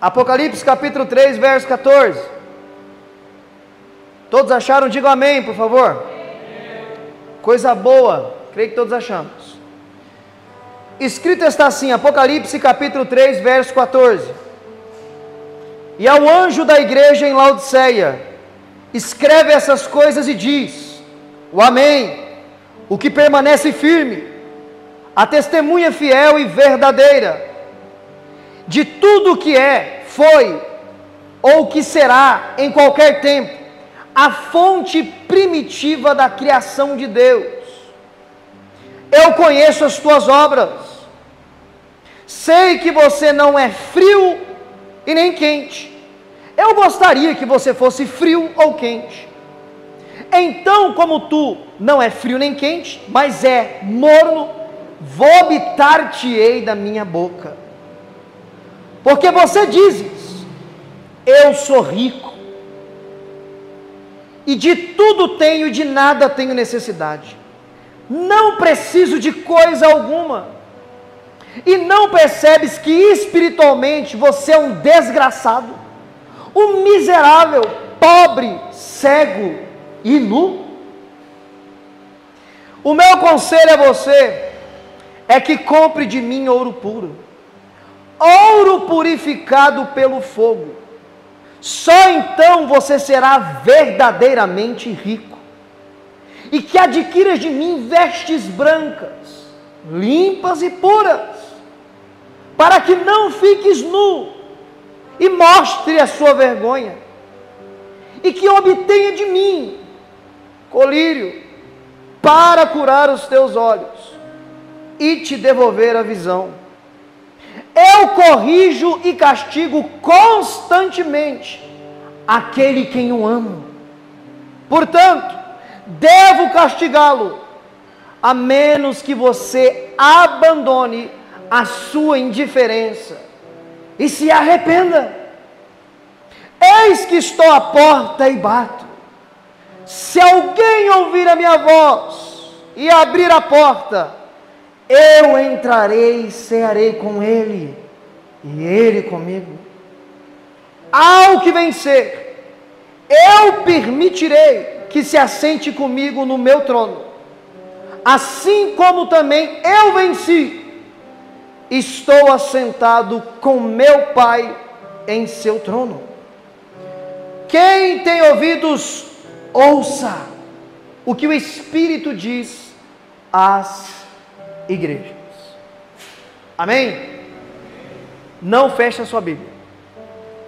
Apocalipse capítulo 3, verso 14. Todos acharam? Digam amém, por favor. Coisa boa, creio que todos achamos. Escrito está assim, Apocalipse capítulo 3, verso 14. E ao anjo da igreja em Laodiceia, escreve essas coisas e diz: O Amém, o que permanece firme, a testemunha fiel e verdadeira, de tudo que é, foi ou que será em qualquer tempo, a fonte primitiva da criação de Deus. Eu conheço as tuas obras, sei que você não é frio e nem quente. Eu gostaria que você fosse frio ou quente. Então, como tu não é frio nem quente, mas é morno, vomitar-te-ei da minha boca. Porque você dizes: Eu sou rico, e de tudo tenho de nada tenho necessidade. Não preciso de coisa alguma. E não percebes que espiritualmente você é um desgraçado, um miserável, pobre, cego e nu? O meu conselho a você é que compre de mim ouro puro, ouro purificado pelo fogo. Só então você será verdadeiramente rico. E que adquiras de mim vestes brancas, limpas e puras, para que não fiques nu e mostre a sua vergonha, e que obtenha de mim colírio para curar os teus olhos e te devolver a visão. Eu corrijo e castigo constantemente aquele quem eu amo. Portanto, devo castigá-lo, a menos que você abandone a sua indiferença e se arrependa. Eis que estou à porta e bato. Se alguém ouvir a minha voz e abrir a porta, eu entrarei e cearei com ele, e ele comigo. Ao que vencer, eu permitirei que se assente comigo no meu trono, assim como também eu venci, estou assentado com meu Pai em seu trono. Quem tem ouvidos, ouça o que o Espírito diz às igrejas. Amém? Não feche a sua Bíblia.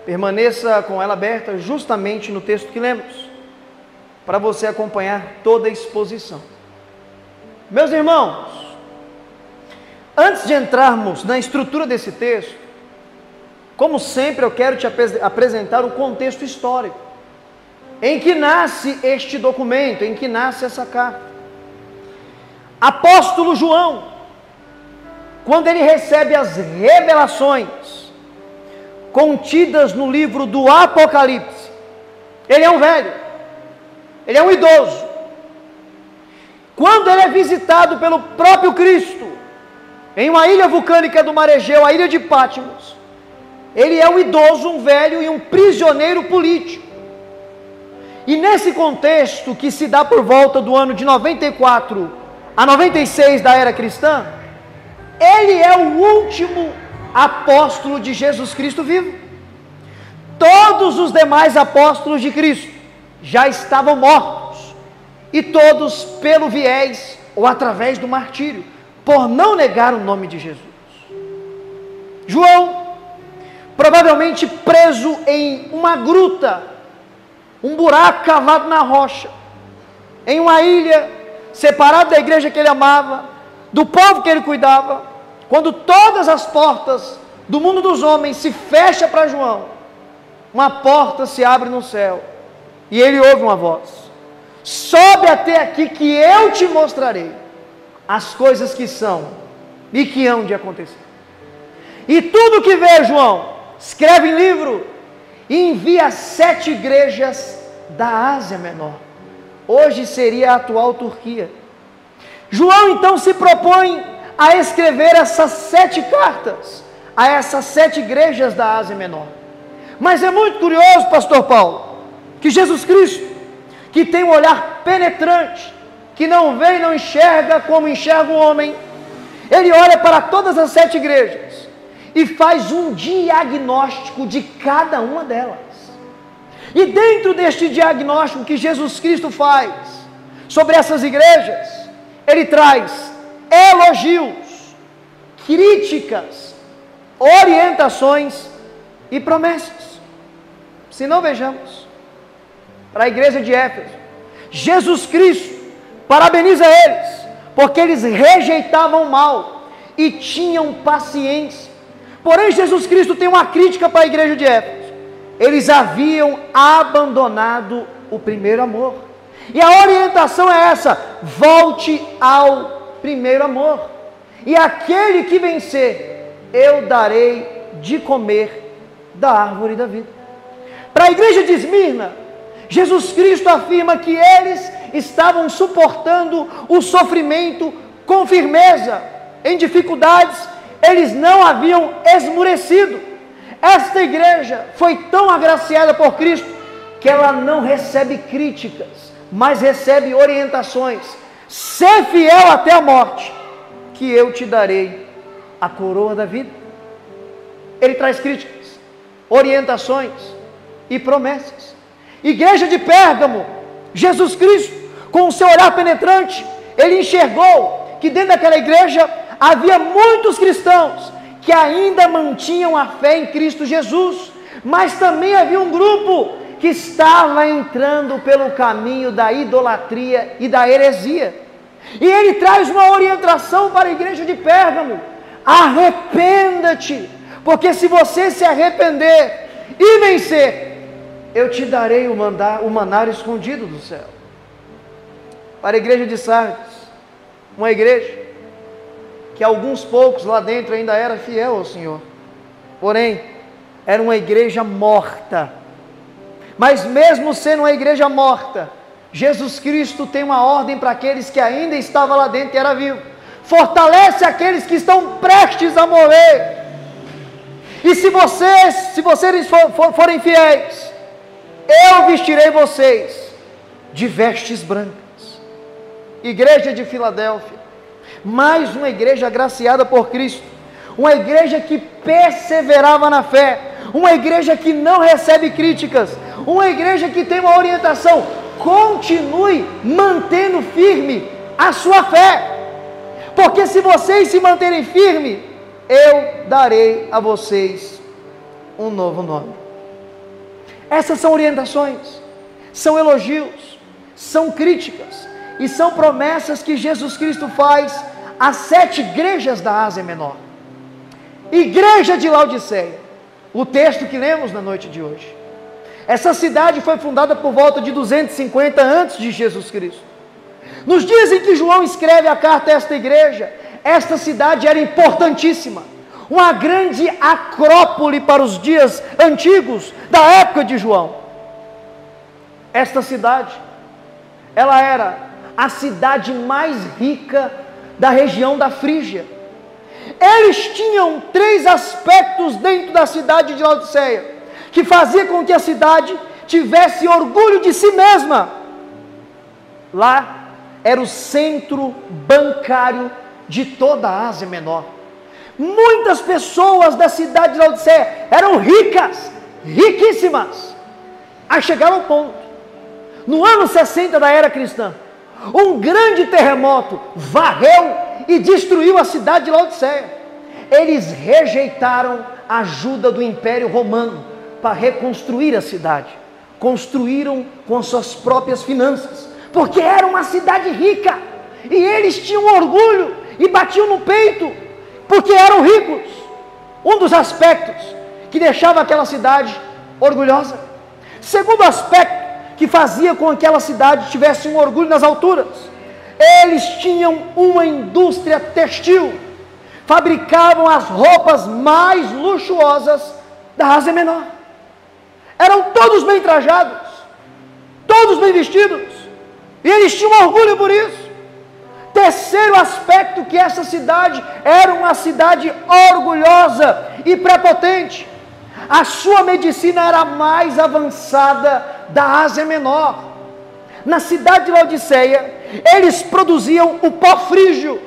Permaneça com ela aberta justamente no texto que lemos, para você acompanhar toda a exposição. Meus irmãos, antes de entrarmos na estrutura desse texto, como sempre eu quero te apresentar o contexto histórico em que nasce este documento, em que nasce essa carta. Apóstolo João, quando ele recebe as revelações contidas no livro do Apocalipse, ele é um velho, ele é um idoso. Quando ele é visitado pelo próprio Cristo, em uma ilha vulcânica do Maregeu, a ilha de Patmos, ele é um idoso, um velho e um prisioneiro político. E nesse contexto que se dá por volta do ano de 94 a 96 da era cristã, ele é o último apóstolo de Jesus Cristo vivo. Todos os demais apóstolos de Cristo já estavam mortos, e todos pelo viés ou através do martírio, por não negar o nome de Jesus. João, provavelmente preso em uma gruta, um buraco cavado na rocha, em uma ilha separado da igreja que ele amava, do povo que ele cuidava, quando todas as portas do mundo dos homens se fecham para João, uma porta se abre no céu e ele ouve uma voz: Sobe até aqui que eu te mostrarei as coisas que são e que hão de acontecer. E tudo que vê, João, escreve em livro e envia sete igrejas da Ásia Menor hoje seria a atual Turquia. João então se propõe a escrever essas sete cartas a essas sete igrejas da Ásia Menor. Mas é muito curioso, pastor Paulo, que Jesus Cristo, que tem um olhar penetrante, que não vê e não enxerga como enxerga o homem, ele olha para todas as sete igrejas e faz um diagnóstico de cada uma delas. E dentro deste diagnóstico que Jesus Cristo faz sobre essas igrejas, ele traz elogios, críticas, orientações e promessas. Se não vejamos, para a igreja de Éfeso, Jesus Cristo parabeniza eles, porque eles rejeitavam o mal e tinham paciência. Porém, Jesus Cristo tem uma crítica para a igreja de Éfeso. Eles haviam abandonado o primeiro amor. E a orientação é essa: volte ao primeiro amor. E aquele que vencer, eu darei de comer da árvore da vida. Para a igreja de Esmirna, Jesus Cristo afirma que eles estavam suportando o sofrimento com firmeza, em dificuldades, eles não haviam esmurecido. Esta igreja foi tão agraciada por Cristo que ela não recebe críticas, mas recebe orientações. Ser fiel até a morte, que eu te darei a coroa da vida. Ele traz críticas, orientações e promessas. Igreja de Pérgamo, Jesus Cristo, com o seu olhar penetrante, ele enxergou que dentro daquela igreja havia muitos cristãos que ainda mantinham a fé em Cristo Jesus, mas também havia um grupo que estava entrando pelo caminho da idolatria e da heresia. E ele traz uma orientação para a igreja de Pérgamo: arrependa-te, porque se você se arrepender e vencer, eu te darei o, mandar, o manar escondido do céu. Para a igreja de Sardes, uma igreja que alguns poucos lá dentro ainda era fiel ao Senhor, porém, era uma igreja morta. Mas mesmo sendo uma igreja morta, Jesus Cristo tem uma ordem para aqueles que ainda estavam lá dentro e era vivo. Fortalece aqueles que estão prestes a morrer. E se vocês, se vocês for, for, forem fiéis, eu vestirei vocês de vestes brancas. Igreja de Filadélfia, mais uma igreja agraciada por Cristo, uma igreja que perseverava na fé, uma igreja que não recebe críticas, uma igreja que tem uma orientação. Continue mantendo firme a sua fé, porque se vocês se manterem firme, eu darei a vocês um novo nome. Essas são orientações, são elogios, são críticas e são promessas que Jesus Cristo faz às sete igrejas da Ásia Menor. Igreja de Laodiceia, o texto que lemos na noite de hoje. Essa cidade foi fundada por volta de 250 antes de Jesus Cristo. Nos dias em que João escreve a carta a esta igreja, esta cidade era importantíssima uma grande acrópole para os dias antigos, da época de João. Esta cidade, ela era a cidade mais rica da região da Frígia. Eles tinham três aspectos dentro da cidade de Laodiceia, que fazia com que a cidade tivesse orgulho de si mesma. Lá era o centro bancário de toda a Ásia Menor. Muitas pessoas da cidade de Laodiceia eram ricas, riquíssimas. Aí chegaram ao ponto, no ano 60 da era cristã, um grande terremoto varreu e destruiu a cidade de Laodiceia. Eles rejeitaram a ajuda do Império Romano para reconstruir a cidade. Construíram com suas próprias finanças, porque era uma cidade rica e eles tinham orgulho e batiam no peito porque eram ricos. Um dos aspectos que deixava aquela cidade orgulhosa. Segundo aspecto que fazia com que aquela cidade tivesse um orgulho nas alturas. Eles tinham uma indústria textil. Fabricavam as roupas mais luxuosas da Ásia Menor. Eram todos bem trajados, todos bem vestidos. E eles tinham orgulho por isso. Terceiro aspecto que essa cidade era uma cidade orgulhosa e prepotente. A sua medicina era mais avançada da Ásia Menor. Na cidade de Laodiceia, eles produziam o pó frígio,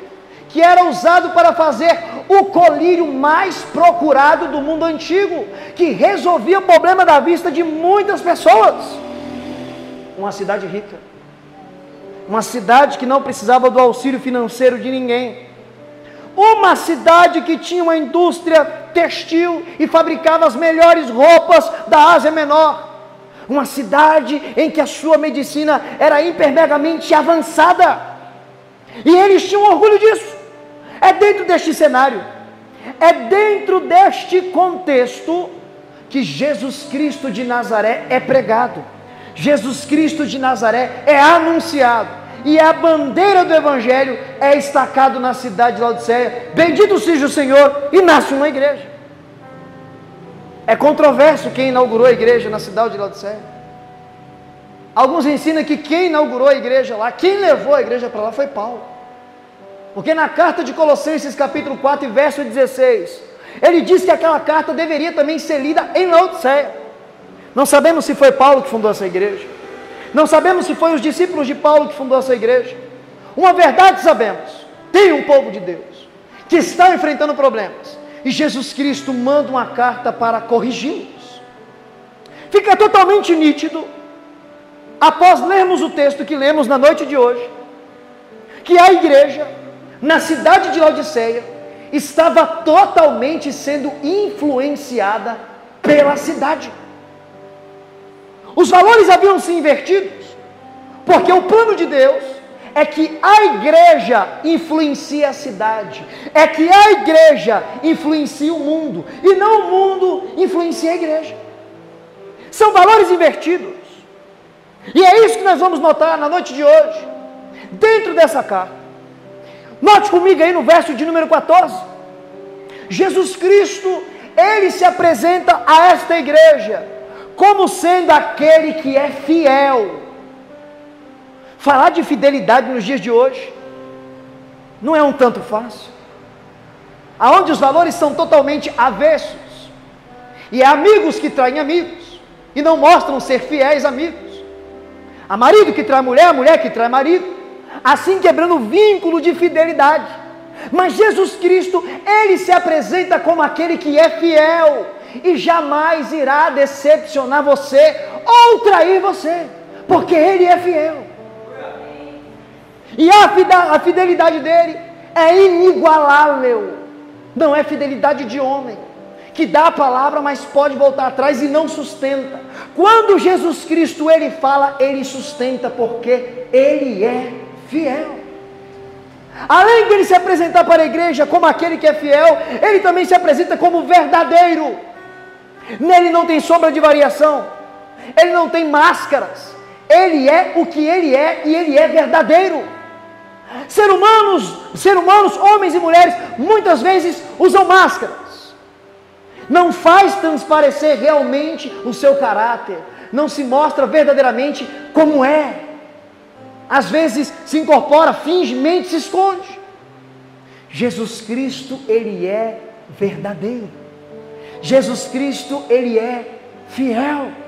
que era usado para fazer o colírio mais procurado do mundo antigo, que resolvia o problema da vista de muitas pessoas. Uma cidade rica, uma cidade que não precisava do auxílio financeiro de ninguém, uma cidade que tinha uma indústria textil e fabricava as melhores roupas da Ásia Menor uma cidade em que a sua medicina era hipermegamente avançada. E eles tinham orgulho disso. É dentro deste cenário, é dentro deste contexto que Jesus Cristo de Nazaré é pregado. Jesus Cristo de Nazaré é anunciado e a bandeira do Evangelho é estacado na cidade de Laodiceia. Bendito seja o Senhor e nasce uma igreja. É controverso quem inaugurou a igreja na cidade de Laodiceia. Alguns ensinam que quem inaugurou a igreja lá, quem levou a igreja para lá foi Paulo. Porque na carta de Colossenses, capítulo 4, verso 16, ele diz que aquela carta deveria também ser lida em Laodiceia. Não sabemos se foi Paulo que fundou essa igreja. Não sabemos se foi os discípulos de Paulo que fundou essa igreja. Uma verdade sabemos: tem um povo de Deus que está enfrentando problemas e Jesus Cristo manda uma carta para corrigi-los. Fica totalmente nítido, após lermos o texto que lemos na noite de hoje, que a igreja, na cidade de Laodiceia, estava totalmente sendo influenciada pela cidade. Os valores haviam se invertidos, porque o plano de Deus é que a igreja influencia a cidade, é que a igreja influencia o mundo, e não o mundo influencia a igreja. São valores invertidos. E é isso que nós vamos notar na noite de hoje, dentro dessa carta. Note comigo aí no verso de número 14. Jesus Cristo, ele se apresenta a esta igreja como sendo aquele que é fiel Falar de fidelidade nos dias de hoje não é um tanto fácil. Aonde os valores são totalmente avessos. E é amigos que traem amigos e não mostram ser fiéis amigos. A marido que trai mulher, a mulher que trai marido, assim quebrando o vínculo de fidelidade. Mas Jesus Cristo, ele se apresenta como aquele que é fiel e jamais irá decepcionar você ou trair você, porque ele é fiel. E a fidelidade dele é inigualável. Não é fidelidade de homem, que dá a palavra, mas pode voltar atrás e não sustenta. Quando Jesus Cristo ele fala, ele sustenta, porque ele é fiel. Além de ele se apresentar para a igreja como aquele que é fiel, ele também se apresenta como verdadeiro. Nele não tem sombra de variação, ele não tem máscaras, ele é o que ele é e ele é verdadeiro. Ser humanos, ser humanos, homens e mulheres, muitas vezes usam máscaras. Não faz transparecer realmente o seu caráter, não se mostra verdadeiramente como é. Às vezes se incorpora, finge, mente, se esconde. Jesus Cristo, ele é verdadeiro. Jesus Cristo, ele é fiel.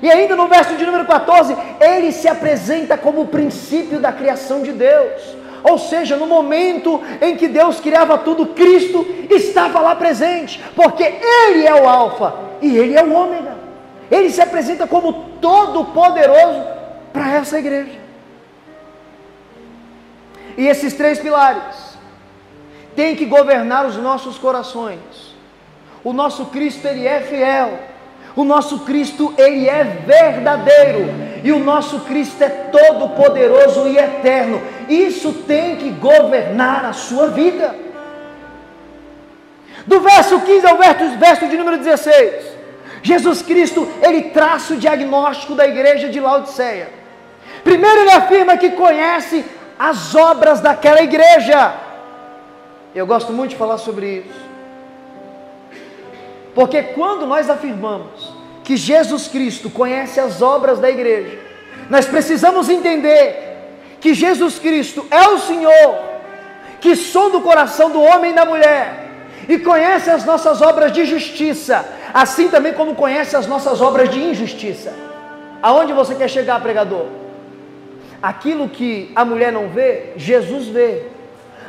E ainda no verso de número 14, ele se apresenta como o princípio da criação de Deus. Ou seja, no momento em que Deus criava tudo, Cristo estava lá presente, porque Ele é o Alfa e Ele é o Ômega. Ele se apresenta como todo-poderoso para essa igreja. E esses três pilares têm que governar os nossos corações. O nosso Cristo, Ele é fiel o nosso Cristo, ele é verdadeiro. E o nosso Cristo é todo poderoso e eterno. Isso tem que governar a sua vida. Do verso 15 ao verso, verso de número 16. Jesus Cristo, ele traça o diagnóstico da igreja de Laodiceia. Primeiro ele afirma que conhece as obras daquela igreja. Eu gosto muito de falar sobre isso. Porque quando nós afirmamos que Jesus Cristo conhece as obras da igreja, nós precisamos entender que Jesus Cristo é o Senhor, que sonda o coração do homem e da mulher, e conhece as nossas obras de justiça, assim também como conhece as nossas obras de injustiça. Aonde você quer chegar, pregador? Aquilo que a mulher não vê, Jesus vê.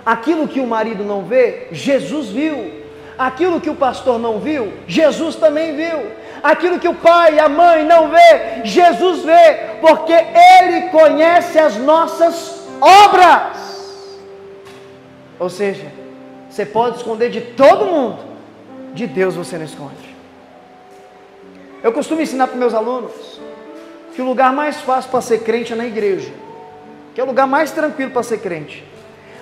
Aquilo que o marido não vê, Jesus viu. Aquilo que o pastor não viu, Jesus também viu. Aquilo que o pai e a mãe não vê, Jesus vê, porque ele conhece as nossas obras. Ou seja, você pode esconder de todo mundo, de Deus você não esconde. Eu costumo ensinar para meus alunos que o lugar mais fácil para ser crente é na igreja, que é o lugar mais tranquilo para ser crente.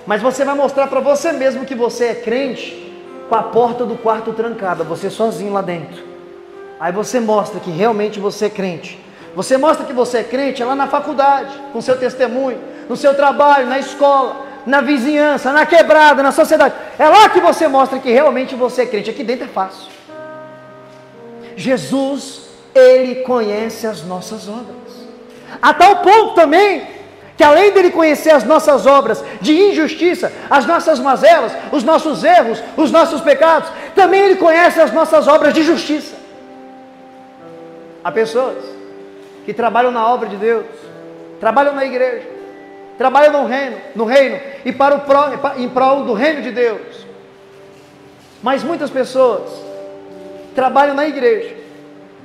Mas você vai mostrar para você mesmo que você é crente com a porta do quarto trancada, você sozinho lá dentro. Aí você mostra que realmente você é crente. Você mostra que você é crente lá na faculdade, com seu testemunho, no seu trabalho, na escola, na vizinhança, na quebrada, na sociedade. É lá que você mostra que realmente você é crente. Aqui dentro é fácil. Jesus, Ele conhece as nossas obras. A tal ponto também que além dele conhecer as nossas obras de injustiça, as nossas mazelas, os nossos erros, os nossos pecados, também ele conhece as nossas obras de justiça. Há pessoas que trabalham na obra de Deus, trabalham na igreja, trabalham no reino, no reino e para o pro, em prol do reino de Deus. Mas muitas pessoas trabalham na igreja,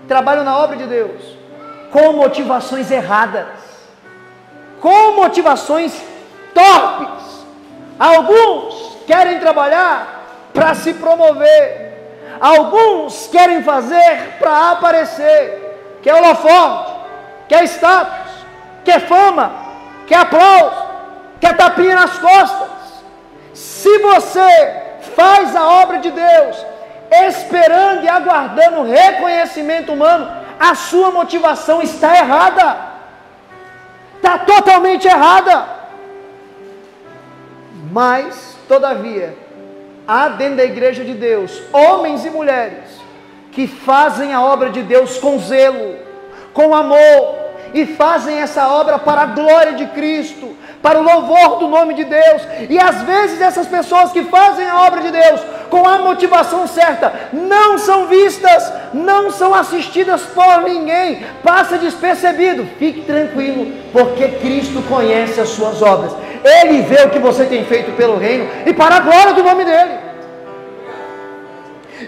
trabalham na obra de Deus com motivações erradas com motivações torpes. Alguns querem trabalhar para se promover, alguns querem fazer para aparecer, quer holofote, quer status, quer fama, quer aplauso, quer tapinha nas costas. Se você faz a obra de Deus, esperando e aguardando reconhecimento humano, a sua motivação está errada está totalmente errada. Mas, todavia, há dentro da igreja de Deus homens e mulheres que fazem a obra de Deus com zelo, com amor, e fazem essa obra para a glória de Cristo, para o louvor do nome de Deus. E às vezes essas pessoas que fazem a obra de Deus com a motivação certa não são vistas, não são assistidas por ninguém, passa despercebido. Fique tranquilo, porque Cristo conhece as suas obras. Ele vê o que você tem feito pelo reino e para a glória do nome dele.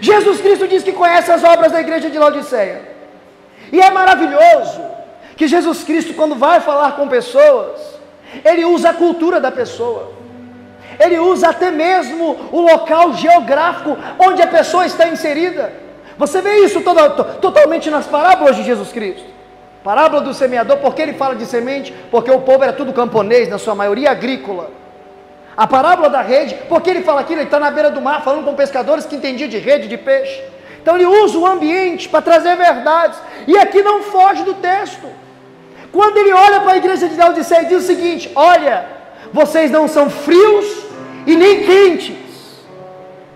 Jesus Cristo diz que conhece as obras da igreja de Laodiceia. E é maravilhoso que Jesus Cristo, quando vai falar com pessoas, ele usa a cultura da pessoa, ele usa até mesmo o local geográfico onde a pessoa está inserida. Você vê isso todo, totalmente nas parábolas de Jesus Cristo. Parábola do semeador, por que ele fala de semente? Porque o povo era tudo camponês, na sua maioria agrícola. A parábola da rede, porque ele fala aquilo, ele está na beira do mar falando com pescadores que entendiam de rede, de peixe. Então ele usa o ambiente para trazer verdades. E aqui não foge do texto. Quando ele olha para a igreja de Laodiceia e diz o seguinte: Olha, vocês não são frios e nem quentes.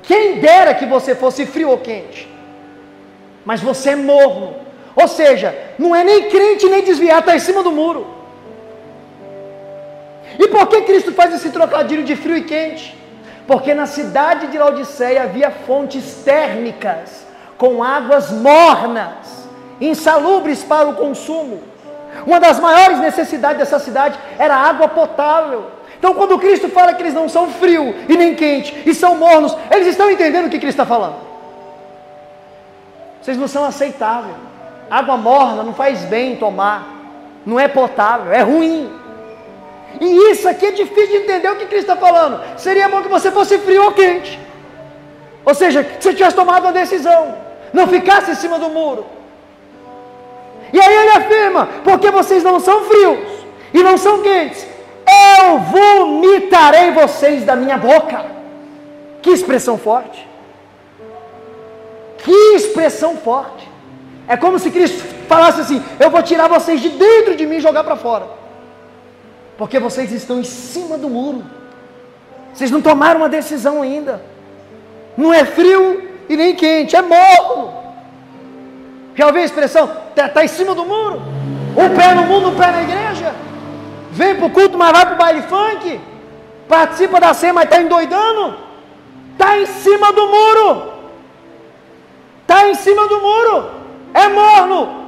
Quem dera que você fosse frio ou quente, mas você é morno. Ou seja, não é nem crente nem desviado, está em cima do muro. E por que Cristo faz esse trocadilho de frio e quente? Porque na cidade de Laodiceia havia fontes térmicas com águas mornas, insalubres para o consumo. Uma das maiores necessidades dessa cidade era água potável. Então, quando Cristo fala que eles não são frio e nem quente e são mornos, eles estão entendendo o que Cristo está falando. Vocês não são aceitáveis. Água morna não faz bem tomar. Não é potável, é ruim. E isso aqui é difícil de entender o que Cristo está falando. Seria bom que você fosse frio ou quente. Ou seja, que você tivesse tomado uma decisão. Não ficasse em cima do muro. E aí ele afirma: porque vocês não são frios e não são quentes, eu vomitarei vocês da minha boca. Que expressão forte! Que expressão forte! É como se Cristo falasse assim: Eu vou tirar vocês de dentro de mim e jogar para fora, porque vocês estão em cima do muro, vocês não tomaram uma decisão ainda, não é frio e nem quente, é morno. Já ouviu a expressão? Está tá em cima do muro. Um pé no mundo, um pé na igreja. Vem para o culto, mas vai para o baile funk. Participa da ceia, mas está endoidando. Está em cima do muro. está em cima do muro, é morno.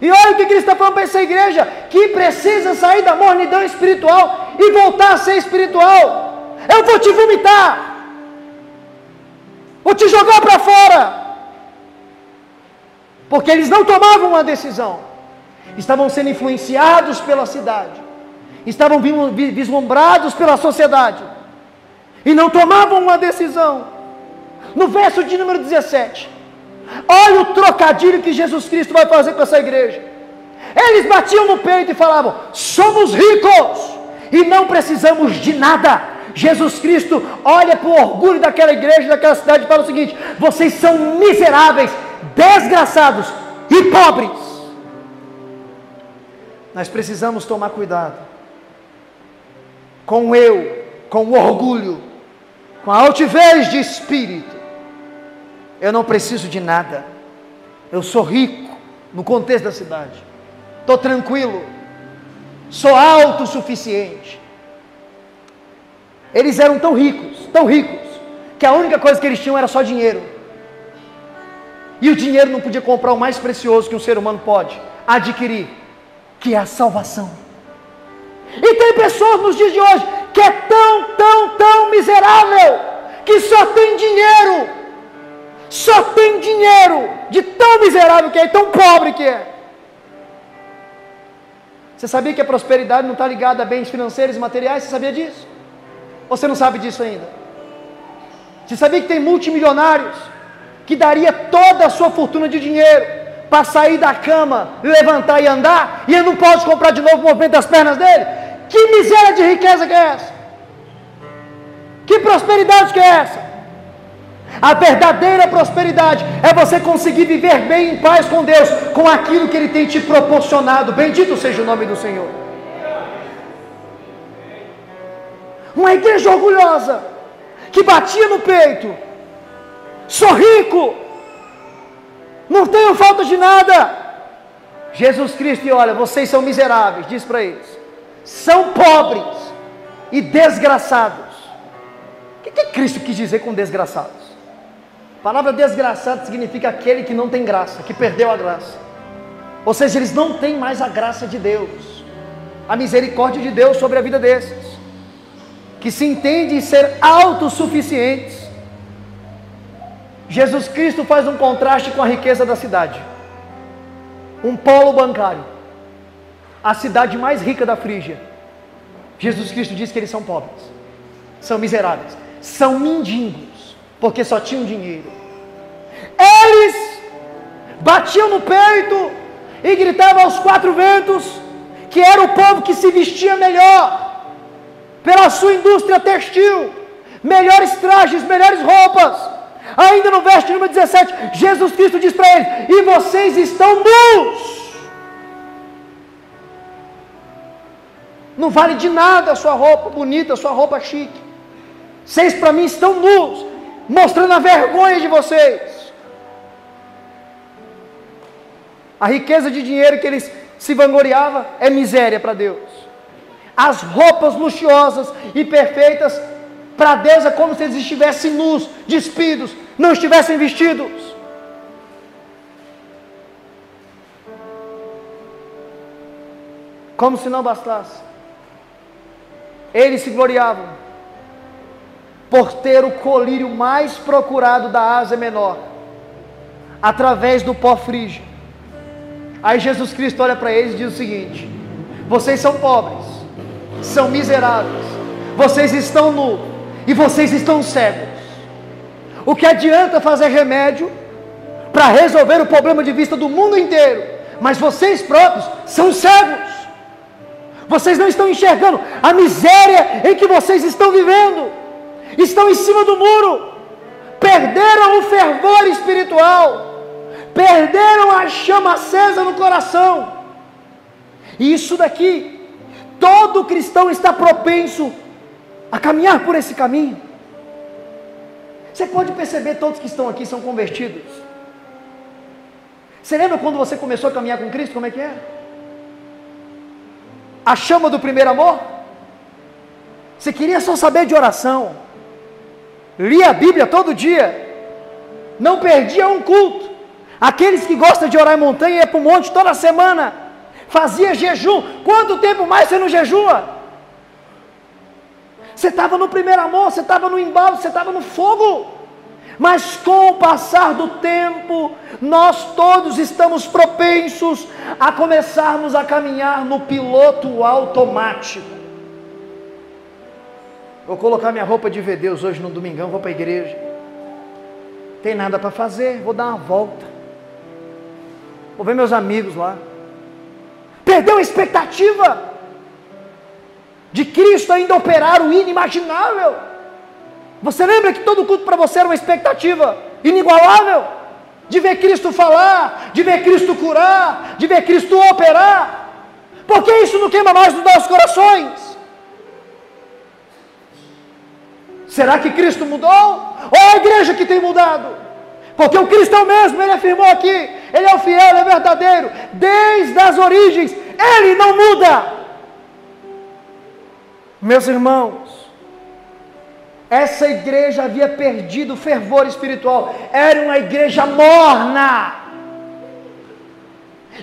E olha o que Cristo está falando para essa igreja: que precisa sair da mornidão espiritual e voltar a ser espiritual. Eu vou te vomitar, vou te jogar para fora, porque eles não tomavam uma decisão, estavam sendo influenciados pela cidade, estavam vislumbrados pela sociedade e não tomavam uma decisão. No verso de número 17, olha o trocadilho que Jesus Cristo vai fazer com essa igreja. Eles batiam no peito e falavam: somos ricos e não precisamos de nada. Jesus Cristo olha para o orgulho daquela igreja, daquela cidade e fala o seguinte: vocês são miseráveis, desgraçados e pobres. Nós precisamos tomar cuidado com o eu, com o orgulho, com a altivez de espírito. Eu não preciso de nada. Eu sou rico no contexto da cidade. Estou tranquilo. Sou autossuficiente. Eles eram tão ricos, tão ricos, que a única coisa que eles tinham era só dinheiro. E o dinheiro não podia comprar o mais precioso que um ser humano pode adquirir, que é a salvação. E tem pessoas nos dias de hoje que é tão, tão, tão miserável, que só tem dinheiro, só tem dinheiro, de tão miserável que é, tão pobre que é. Você sabia que a prosperidade não está ligada a bens financeiros e materiais? Você sabia disso? Ou você não sabe disso ainda? Você sabia que tem multimilionários que daria toda a sua fortuna de dinheiro para sair da cama, levantar e andar, e ele não pode comprar de novo o movimento das pernas dele? Que miséria de riqueza que é essa? Que prosperidade que é essa? A verdadeira prosperidade é você conseguir viver bem em paz com Deus, com aquilo que Ele tem te proporcionado. Bendito seja o nome do Senhor. Uma igreja orgulhosa, que batia no peito, sou rico, não tenho falta de nada. Jesus Cristo, e olha, vocês são miseráveis, diz para eles, são pobres e desgraçados. O que, que Cristo quis dizer com desgraçados? A palavra desgraçado significa aquele que não tem graça, que perdeu a graça. Ou seja, eles não têm mais a graça de Deus, a misericórdia de Deus sobre a vida desses, que se entendem ser autossuficientes. Jesus Cristo faz um contraste com a riqueza da cidade, um polo bancário, a cidade mais rica da Frígia. Jesus Cristo diz que eles são pobres, são miseráveis, são mendigos porque só tinham dinheiro. Eles batiam no peito e gritavam aos quatro ventos que era o povo que se vestia melhor, pela sua indústria textil, melhores trajes, melhores roupas. Ainda no verso número 17, Jesus Cristo diz para eles: E vocês estão nus. Não vale de nada a sua roupa bonita, a sua roupa chique. Vocês para mim estão nus mostrando a vergonha de vocês. A riqueza de dinheiro que eles se vangloriava é miséria para Deus. As roupas luxuosas e perfeitas para Deus é como se eles estivessem nus, despidos, não estivessem vestidos. Como se não bastasse. Eles se gloriavam por ter o colírio mais procurado da Ásia Menor, através do pó frígio. Aí Jesus Cristo olha para eles e diz o seguinte: vocês são pobres, são miseráveis, vocês estão nus e vocês estão cegos. O que adianta fazer remédio para resolver o problema de vista do mundo inteiro, mas vocês próprios são cegos. Vocês não estão enxergando a miséria em que vocês estão vivendo estão em cima do muro, perderam o fervor espiritual, perderam a chama acesa no coração. E isso daqui, todo cristão está propenso a caminhar por esse caminho. Você pode perceber, todos que estão aqui são convertidos. Você lembra quando você começou a caminhar com Cristo? Como é que é? A chama do primeiro amor? Você queria só saber de oração lia a Bíblia todo dia, não perdia um culto, Aqueles que gostam de orar em montanha ia para o monte toda semana, fazia jejum. Quanto tempo mais você não jejua? Você estava no primeiro amor, você estava no embalo, você estava no fogo. Mas com o passar do tempo, nós todos estamos propensos a começarmos a caminhar no piloto automático. Vou colocar minha roupa de Deus hoje no domingão, vou para a igreja. Tem nada para fazer, vou dar uma volta. Vou ver meus amigos lá. Perdeu a expectativa de Cristo ainda operar o inimaginável. Você lembra que todo culto para você era uma expectativa inigualável? De ver Cristo falar, de ver Cristo curar, de ver Cristo operar. Por que isso não queima mais nos nossos corações? Será que Cristo mudou? Ou a igreja que tem mudado? Porque o Cristo é o mesmo, ele afirmou aqui, ele é o fiel, ele é verdadeiro, desde as origens, ele não muda. Meus irmãos, essa igreja havia perdido o fervor espiritual, era uma igreja morna.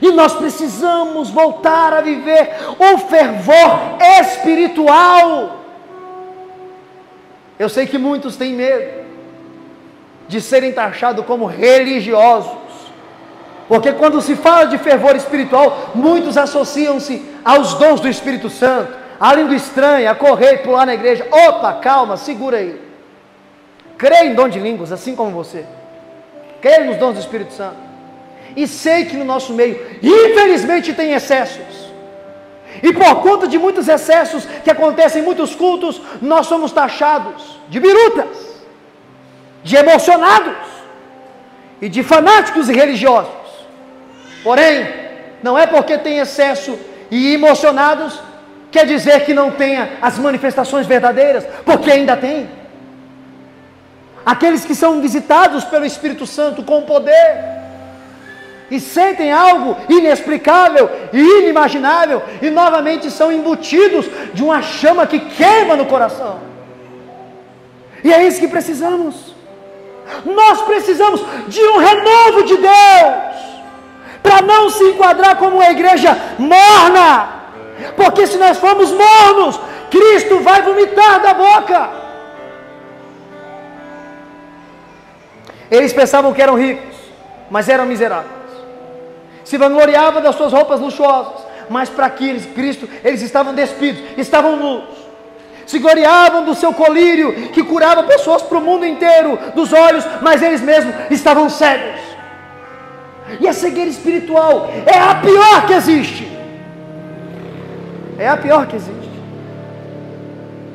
E nós precisamos voltar a viver o fervor espiritual. Eu sei que muitos têm medo de serem taxados como religiosos, porque quando se fala de fervor espiritual, muitos associam-se aos dons do Espírito Santo, a língua estranha, a correr e pular na igreja. Opa, calma, segura aí. Creio em dom de línguas, assim como você. Creio nos dons do Espírito Santo. E sei que no nosso meio, infelizmente, tem excessos. E por conta de muitos excessos que acontecem em muitos cultos, nós somos taxados de birutas, de emocionados e de fanáticos e religiosos. Porém, não é porque tem excesso e emocionados quer dizer que não tenha as manifestações verdadeiras, porque ainda tem. Aqueles que são visitados pelo Espírito Santo com poder, e sentem algo inexplicável e inimaginável, e novamente são embutidos de uma chama que queima no coração. E é isso que precisamos. Nós precisamos de um renovo de Deus, para não se enquadrar como uma igreja morna, porque se nós formos mornos, Cristo vai vomitar da boca. Eles pensavam que eram ricos, mas eram miseráveis se vangloriava das suas roupas luxuosas, mas para Cristo eles estavam despidos, estavam nus. Se gloriavam do seu colírio que curava pessoas para o mundo inteiro dos olhos, mas eles mesmos estavam cegos. E a cegueira espiritual é a pior que existe. É a pior que existe.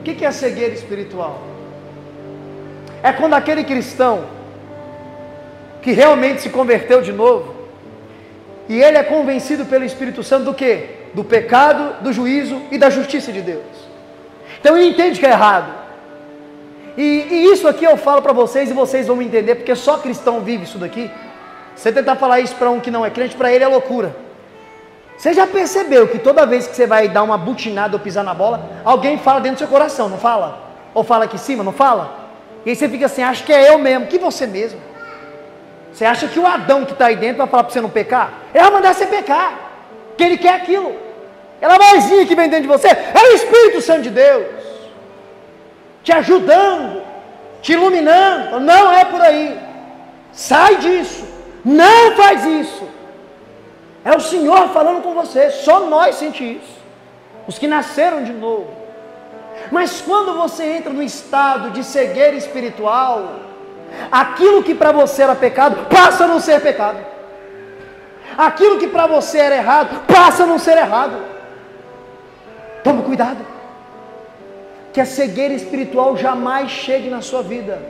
O que é cegueira espiritual? É quando aquele cristão que realmente se converteu de novo, e ele é convencido pelo Espírito Santo do que? Do pecado, do juízo e da justiça de Deus. Então ele entende que é errado. E, e isso aqui eu falo para vocês e vocês vão entender, porque só cristão vive isso daqui. Você tentar falar isso para um que não é crente, para ele é loucura. Você já percebeu que toda vez que você vai dar uma butinada ou pisar na bola, alguém fala dentro do seu coração, não fala? Ou fala aqui em cima, não fala? E aí você fica assim, acho que é eu mesmo, que você mesmo. Você acha que o Adão que está aí dentro vai falar para você não pecar? Ele vai mandar você pecar, que ele quer aquilo. Ela vozinha que vem dentro de você é o Espírito Santo de Deus, te ajudando, te iluminando. Não é por aí. Sai disso. Não faz isso. É o Senhor falando com você. Só nós sentimos isso. Os que nasceram de novo. Mas quando você entra no estado de cegueira espiritual, Aquilo que para você era pecado, passa a não ser pecado. Aquilo que para você era errado, passa a não ser errado. Tome cuidado. Que a cegueira espiritual jamais chegue na sua vida.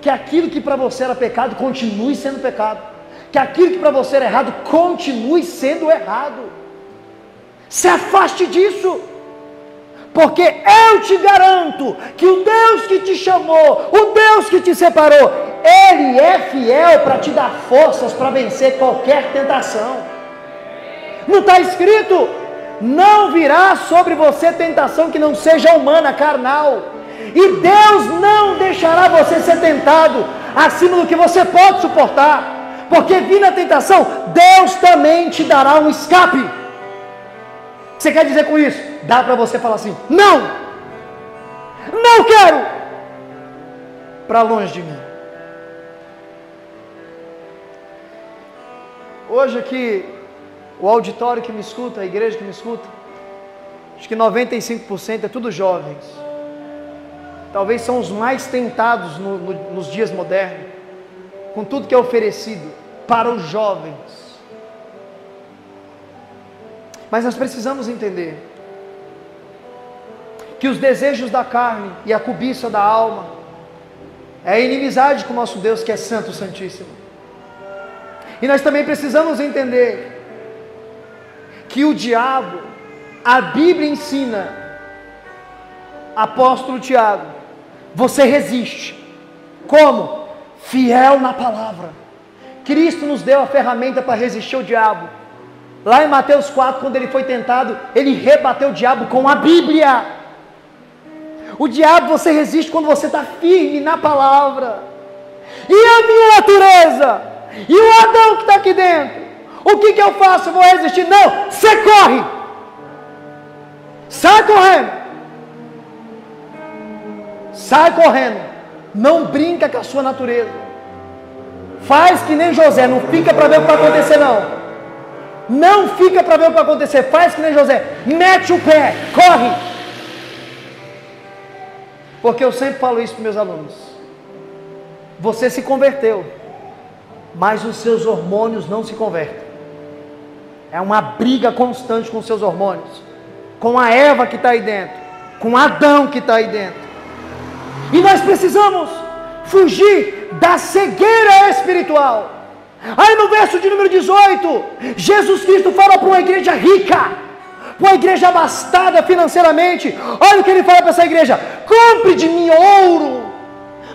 Que aquilo que para você era pecado continue sendo pecado. Que aquilo que para você era errado continue sendo errado. Se afaste disso. Porque eu te garanto que o Deus que te chamou, o Deus que te separou, Ele é fiel para te dar forças para vencer qualquer tentação. Não está escrito? Não virá sobre você tentação que não seja humana, carnal. E Deus não deixará você ser tentado acima do que você pode suportar. Porque vindo a tentação, Deus também te dará um escape. Você quer dizer com isso? Dá para você falar assim: não, não quero, para longe de mim. Hoje aqui, o auditório que me escuta, a igreja que me escuta, acho que 95% é tudo jovens. Talvez são os mais tentados no, no, nos dias modernos, com tudo que é oferecido para os jovens. Mas nós precisamos entender que os desejos da carne e a cobiça da alma é a inimizade com o nosso Deus que é santo, santíssimo. E nós também precisamos entender que o diabo, a Bíblia ensina, apóstolo Tiago, você resiste. Como? Fiel na palavra. Cristo nos deu a ferramenta para resistir ao diabo. Lá em Mateus 4, quando ele foi tentado, ele rebateu o diabo com a Bíblia. O diabo você resiste quando você está firme na palavra. E a minha natureza? E o Adão que está aqui dentro? O que, que eu faço? Eu vou resistir? Não, você corre. Sai correndo. Sai correndo. Não brinca com a sua natureza. Faz que nem José, não fica para ver o que vai acontecer, não. Não fica para ver o que vai acontecer. Faz que nem José. Mete o pé, corre. Porque eu sempre falo isso para meus alunos. Você se converteu, mas os seus hormônios não se convertem. É uma briga constante com os seus hormônios, com a Eva que está aí dentro, com Adão que está aí dentro. E nós precisamos fugir da cegueira espiritual. Aí no verso de número 18, Jesus Cristo fala para uma igreja rica, uma igreja abastada financeiramente. Olha o que ele fala para essa igreja: compre de mim ouro,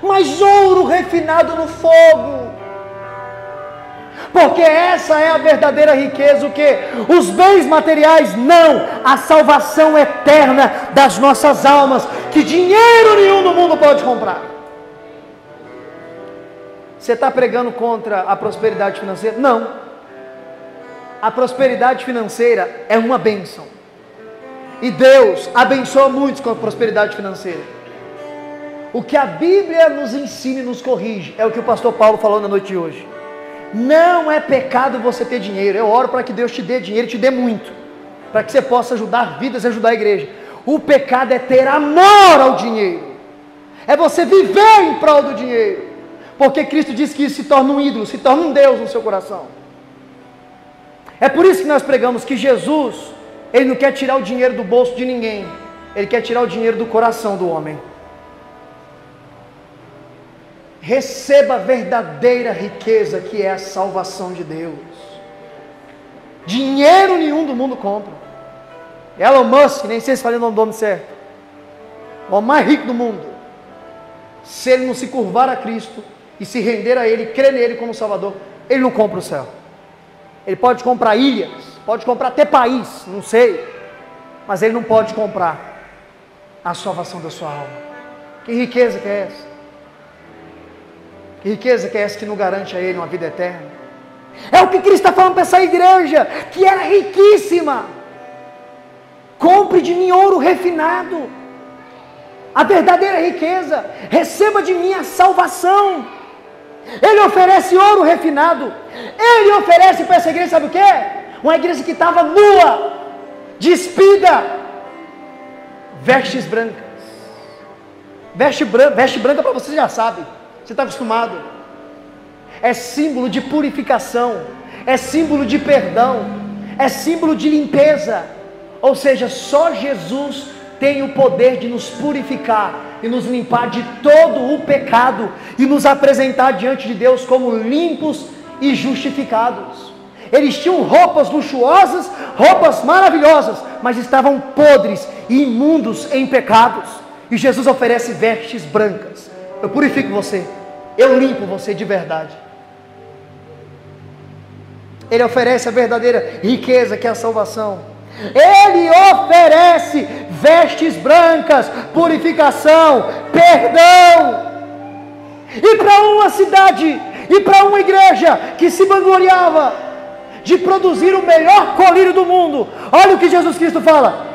mas ouro refinado no fogo. Porque essa é a verdadeira riqueza, o que? Os bens materiais, não, a salvação eterna das nossas almas, que dinheiro nenhum no mundo pode comprar. Você está pregando contra a prosperidade financeira? Não. A prosperidade financeira é uma bênção. E Deus abençoa muitos com a prosperidade financeira. O que a Bíblia nos ensina e nos corrige é o que o pastor Paulo falou na noite de hoje. Não é pecado você ter dinheiro. Eu oro para que Deus te dê dinheiro, te dê muito, para que você possa ajudar vidas e ajudar a igreja. O pecado é ter amor ao dinheiro. É você viver em prol do dinheiro. Porque Cristo disse que isso se torna um ídolo, se torna um Deus no seu coração. É por isso que nós pregamos que Jesus, Ele não quer tirar o dinheiro do bolso de ninguém, Ele quer tirar o dinheiro do coração do homem. Receba a verdadeira riqueza que é a salvação de Deus. Dinheiro nenhum do mundo compra. Elon Musk, nem sei se falei o nome do homem certo. O mais rico do mundo. Se ele não se curvar a Cristo, e se render a Ele, crer nele como Salvador, ele não compra o céu. Ele pode comprar ilhas, pode comprar até país, não sei, mas ele não pode comprar a salvação da sua alma. Que riqueza que é essa? Que riqueza que é essa que não garante a ele uma vida eterna? É o que Cristo está falando para essa igreja, que era riquíssima. Compre de mim ouro refinado, a verdadeira riqueza, receba de mim a salvação. Ele oferece ouro refinado. Ele oferece para essa igreja, sabe o que? Uma igreja que estava nua, despida, vestes brancas. Veste branca, veste branca para você já sabe, você está acostumado. É símbolo de purificação, é símbolo de perdão, é símbolo de limpeza. Ou seja, só Jesus tem o poder de nos purificar e nos limpar de todo o pecado e nos apresentar diante de Deus como limpos e justificados. Eles tinham roupas luxuosas, roupas maravilhosas, mas estavam podres e imundos em pecados. E Jesus oferece vestes brancas. Eu purifico você, eu limpo você de verdade. Ele oferece a verdadeira riqueza que é a salvação. Ele oferece vestes brancas, purificação, perdão. E para uma cidade E para uma igreja que se vangloriava de produzir o melhor colírio do mundo, olha o que Jesus Cristo fala: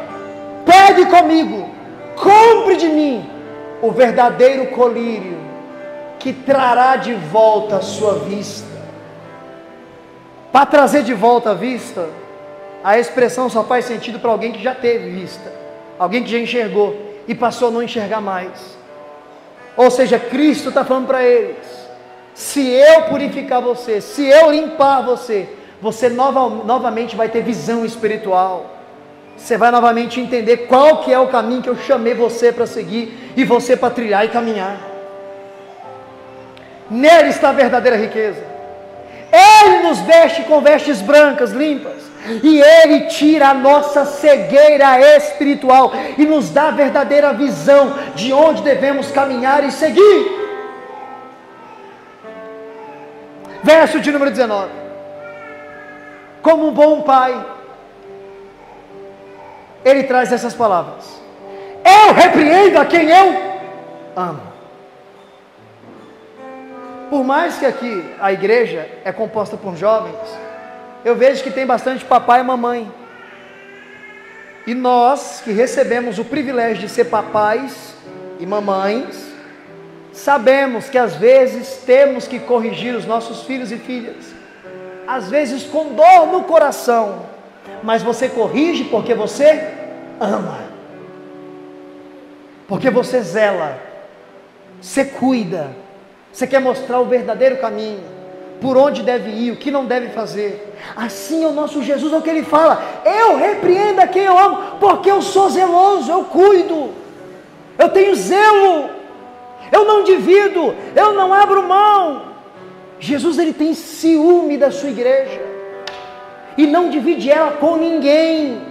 pegue comigo, compre de mim o verdadeiro colírio que trará de volta a sua vista. Para trazer de volta a vista, a expressão só faz sentido para alguém que já teve vista, alguém que já enxergou e passou a não enxergar mais. Ou seja, Cristo está falando para eles: se eu purificar você, se eu limpar você, você nova, novamente vai ter visão espiritual. Você vai novamente entender qual que é o caminho que eu chamei você para seguir e você para trilhar e caminhar. Nele está a verdadeira riqueza. Ele nos veste com vestes brancas, limpas. E Ele tira a nossa cegueira espiritual e nos dá a verdadeira visão de onde devemos caminhar e seguir. Verso de número 19. Como um bom pai, ele traz essas palavras: Eu repreendo a quem eu amo. Por mais que aqui a igreja é composta por jovens, eu vejo que tem bastante papai e mamãe. E nós que recebemos o privilégio de ser papais e mamães, sabemos que às vezes temos que corrigir os nossos filhos e filhas, às vezes com dor no coração, mas você corrige porque você ama, porque você zela, você cuida, você quer mostrar o verdadeiro caminho, por onde deve ir, o que não deve fazer. Assim é o nosso Jesus, é o que ele fala: eu repreendo a quem eu amo, porque eu sou zeloso, eu cuido, eu tenho zelo, eu não divido, eu não abro mão. Jesus ele tem ciúme da sua igreja e não divide ela com ninguém.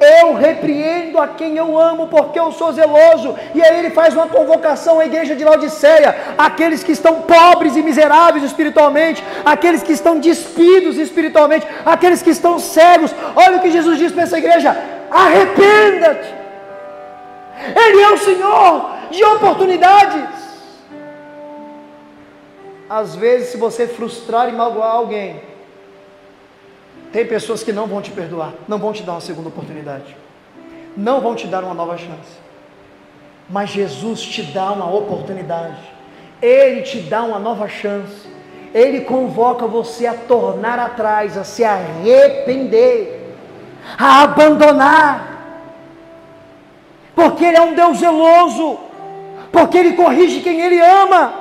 Eu repreendo a quem eu amo, porque eu sou zeloso. E aí ele faz uma convocação à igreja de Laodiceia: aqueles que estão pobres e miseráveis espiritualmente, aqueles que estão despidos espiritualmente, aqueles que estão cegos. Olha o que Jesus diz para essa igreja: arrependa-te. Ele é o Senhor de oportunidades. Às vezes, se você frustrar e magoar alguém, tem pessoas que não vão te perdoar, não vão te dar uma segunda oportunidade, não vão te dar uma nova chance. Mas Jesus te dá uma oportunidade, Ele te dá uma nova chance, Ele convoca você a tornar atrás, a se arrepender, a abandonar, porque Ele é um Deus zeloso, porque Ele corrige quem Ele ama.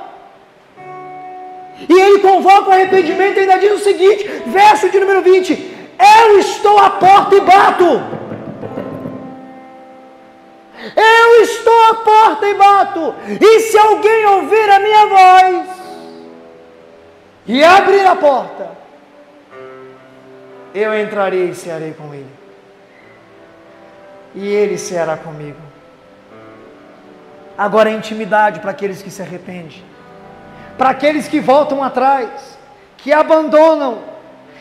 E ele convoca o arrependimento e ainda diz o seguinte, verso de número 20: Eu estou à porta e bato. Eu estou à porta e bato. E se alguém ouvir a minha voz e abrir a porta, eu entrarei e cearei com ele. E ele ceará comigo. Agora é intimidade para aqueles que se arrependem para aqueles que voltam atrás, que abandonam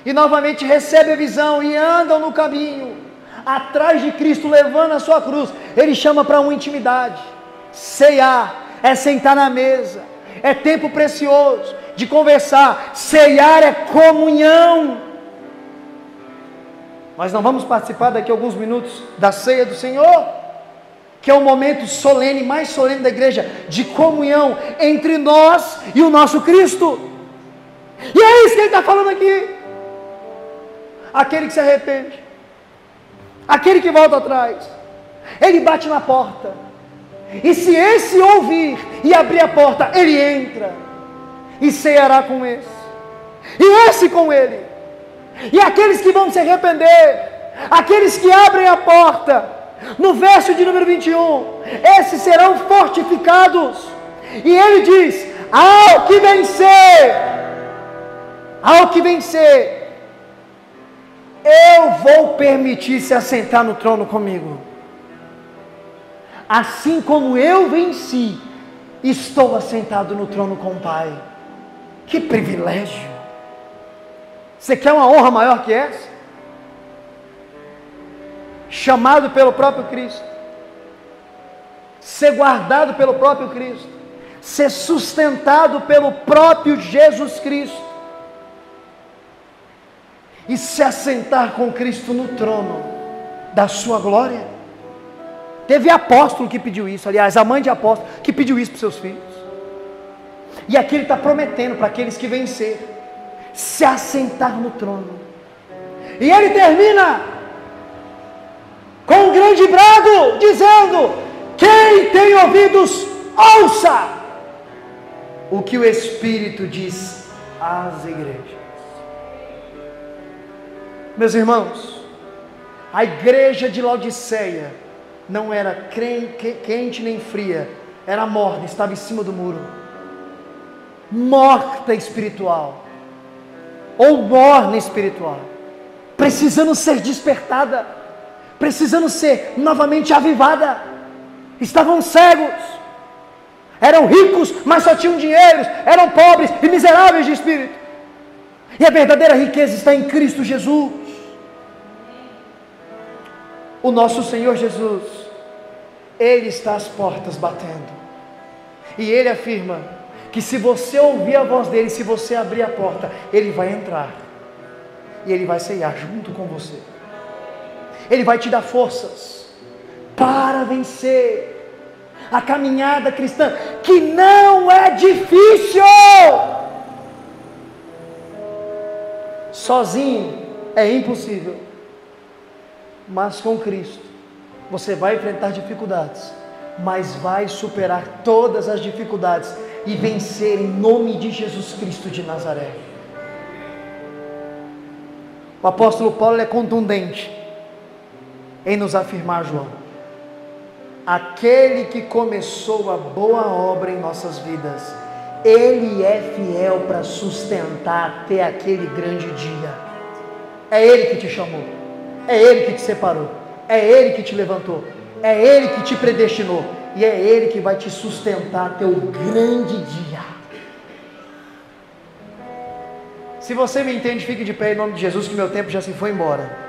e novamente recebem a visão e andam no caminho, atrás de Cristo, levando a sua cruz. Ele chama para uma intimidade. Ceiar é sentar na mesa, é tempo precioso de conversar. Ceiar é comunhão. Mas não vamos participar daqui a alguns minutos da ceia do Senhor? Que é o momento solene, mais solene da igreja, de comunhão entre nós e o nosso Cristo. E é isso que ele está falando aqui. Aquele que se arrepende, aquele que volta atrás, ele bate na porta. E se esse ouvir e abrir a porta, ele entra e ceará com esse, e esse com ele. E aqueles que vão se arrepender, aqueles que abrem a porta, no verso de número 21, esses serão fortificados. E ele diz: ao que vencer, ao que vencer, eu vou permitir se assentar no trono comigo. Assim como eu venci, estou assentado no trono com o Pai. Que privilégio! Você quer uma honra maior que essa? Chamado pelo próprio Cristo, ser guardado pelo próprio Cristo, ser sustentado pelo próprio Jesus Cristo e se assentar com Cristo no trono da sua glória. Teve apóstolo que pediu isso, aliás, a mãe de apóstolo que pediu isso para seus filhos. E aqui ele está prometendo para aqueles que vencer se assentar no trono. E ele termina com um grande brado, dizendo: Quem tem ouvidos, ouça. O que o Espírito diz às igrejas. Meus irmãos, a igreja de Laodiceia não era quente nem fria, era morna, estava em cima do muro, morta espiritual, ou morna espiritual, precisando ser despertada, precisando ser novamente avivada. Estavam cegos, eram ricos, mas só tinham dinheiro, eram pobres e miseráveis de espírito. E a verdadeira riqueza está em Cristo Jesus o nosso Senhor Jesus, Ele está às portas batendo. E Ele afirma que se você ouvir a voz dele, se você abrir a porta, Ele vai entrar. E Ele vai ceiar junto com você. Ele vai te dar forças para vencer a caminhada cristã, que não é difícil. Sozinho é impossível mas com Cristo você vai enfrentar dificuldades, mas vai superar todas as dificuldades e vencer em nome de Jesus Cristo de Nazaré. O apóstolo Paulo é contundente em nos afirmar, João, aquele que começou a boa obra em nossas vidas, ele é fiel para sustentar até aquele grande dia. É ele que te chamou. É Ele que te separou, é Ele que te levantou, é Ele que te predestinou e é Ele que vai te sustentar até o grande dia. Se você me entende, fique de pé em nome de Jesus, que meu tempo já se foi embora.